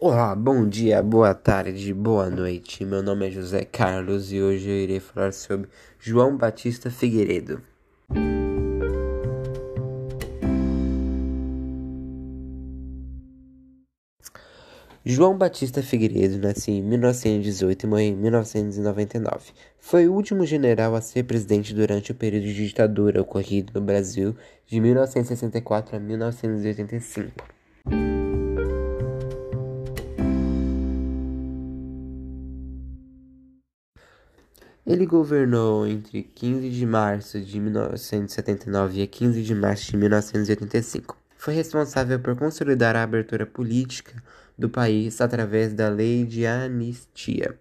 Olá, bom dia, boa tarde, boa noite. Meu nome é José Carlos e hoje eu irei falar sobre João Batista Figueiredo. João Batista Figueiredo nasceu em 1918 e morreu em 1999. Foi o último general a ser presidente durante o período de ditadura ocorrido no Brasil de 1964 a 1985. Ele governou entre 15 de março de 1979 e 15 de março de 1985. Foi responsável por consolidar a abertura política do país através da Lei de Anistia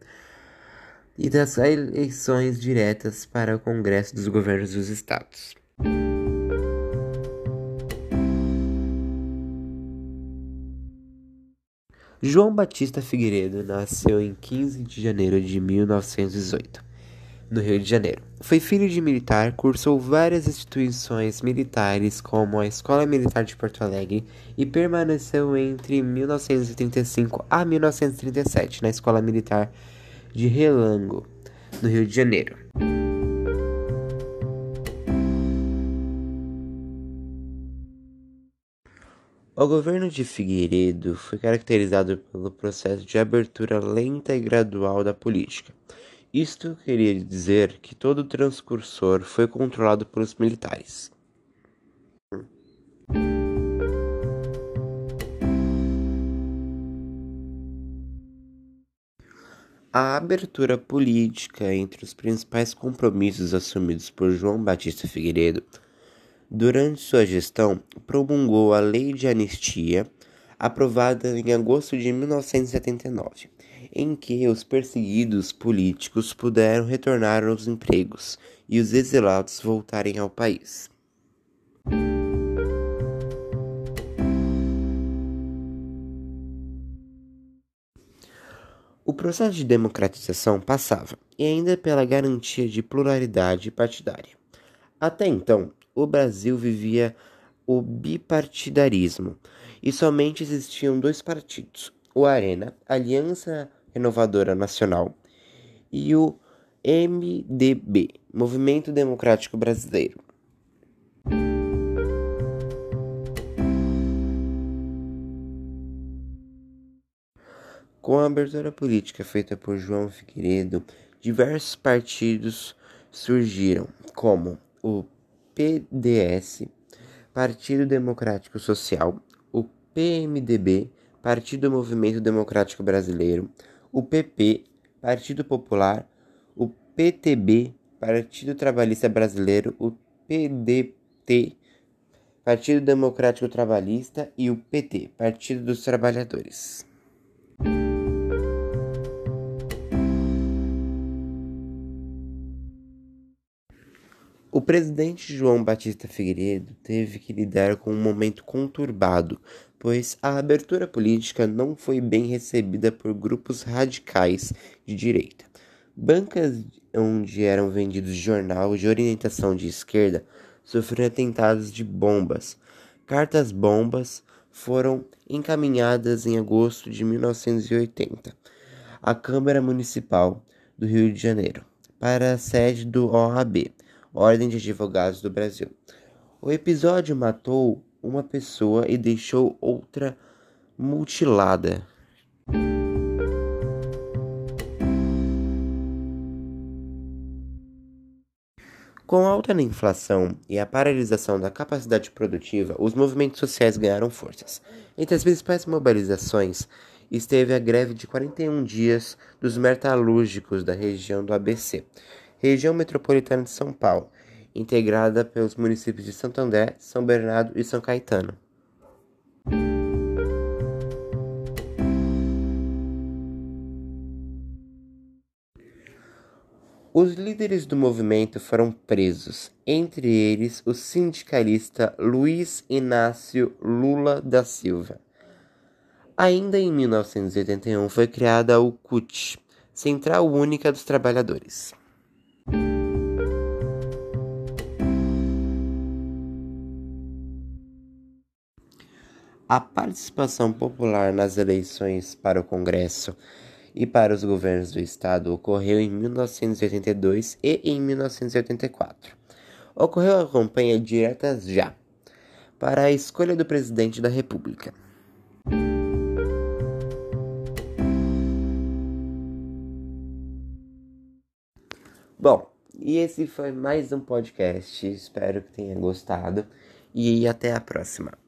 e das eleições diretas para o Congresso dos Governos dos Estados. João Batista Figueiredo nasceu em 15 de janeiro de 1918 no Rio de Janeiro. Foi filho de militar, cursou várias instituições militares, como a Escola Militar de Porto Alegre, e permaneceu entre 1935 a 1937 na Escola Militar de Relango, no Rio de Janeiro. O governo de Figueiredo foi caracterizado pelo processo de abertura lenta e gradual da política isto queria dizer que todo o transcursor foi controlado pelos militares. A abertura política entre os principais compromissos assumidos por João Batista Figueiredo durante sua gestão promulgou a Lei de Anistia, aprovada em agosto de 1979 em que os perseguidos políticos puderam retornar aos empregos e os exilados voltarem ao país. O processo de democratização passava, e ainda pela garantia de pluralidade partidária. Até então, o Brasil vivia o bipartidarismo e somente existiam dois partidos: o Arena, Aliança Renovadora Nacional, e o MDB, Movimento Democrático Brasileiro. Com a abertura política feita por João Figueiredo, diversos partidos surgiram, como o PDS, Partido Democrático Social, o PMDB, Partido Movimento Democrático Brasileiro, o PP, Partido Popular, o PTB, Partido Trabalhista Brasileiro, o PDT, Partido Democrático Trabalhista e o PT, Partido dos Trabalhadores. Presidente João Batista Figueiredo teve que lidar com um momento conturbado, pois a abertura política não foi bem recebida por grupos radicais de direita. Bancas onde eram vendidos jornais de orientação de esquerda sofreram atentados de bombas. Cartas bombas foram encaminhadas em agosto de 1980 à Câmara Municipal do Rio de Janeiro para a sede do OAB Ordem de Advogados do Brasil. O episódio matou uma pessoa e deixou outra mutilada. Com a alta inflação e a paralisação da capacidade produtiva, os movimentos sociais ganharam forças. Entre as principais mobilizações esteve a greve de 41 dias dos metalúrgicos da região do ABC, região metropolitana de São Paulo, integrada pelos municípios de Santo André, São Bernardo e São Caetano. Os líderes do movimento foram presos, entre eles o sindicalista Luiz Inácio Lula da Silva. Ainda em 1981 foi criada a UCUT, Central Única dos Trabalhadores. A participação popular nas eleições para o Congresso e para os governos do Estado ocorreu em 1982 e em 1984. Ocorreu a campanha direta já para a escolha do presidente da República. Bom, e esse foi mais um podcast. Espero que tenha gostado e até a próxima.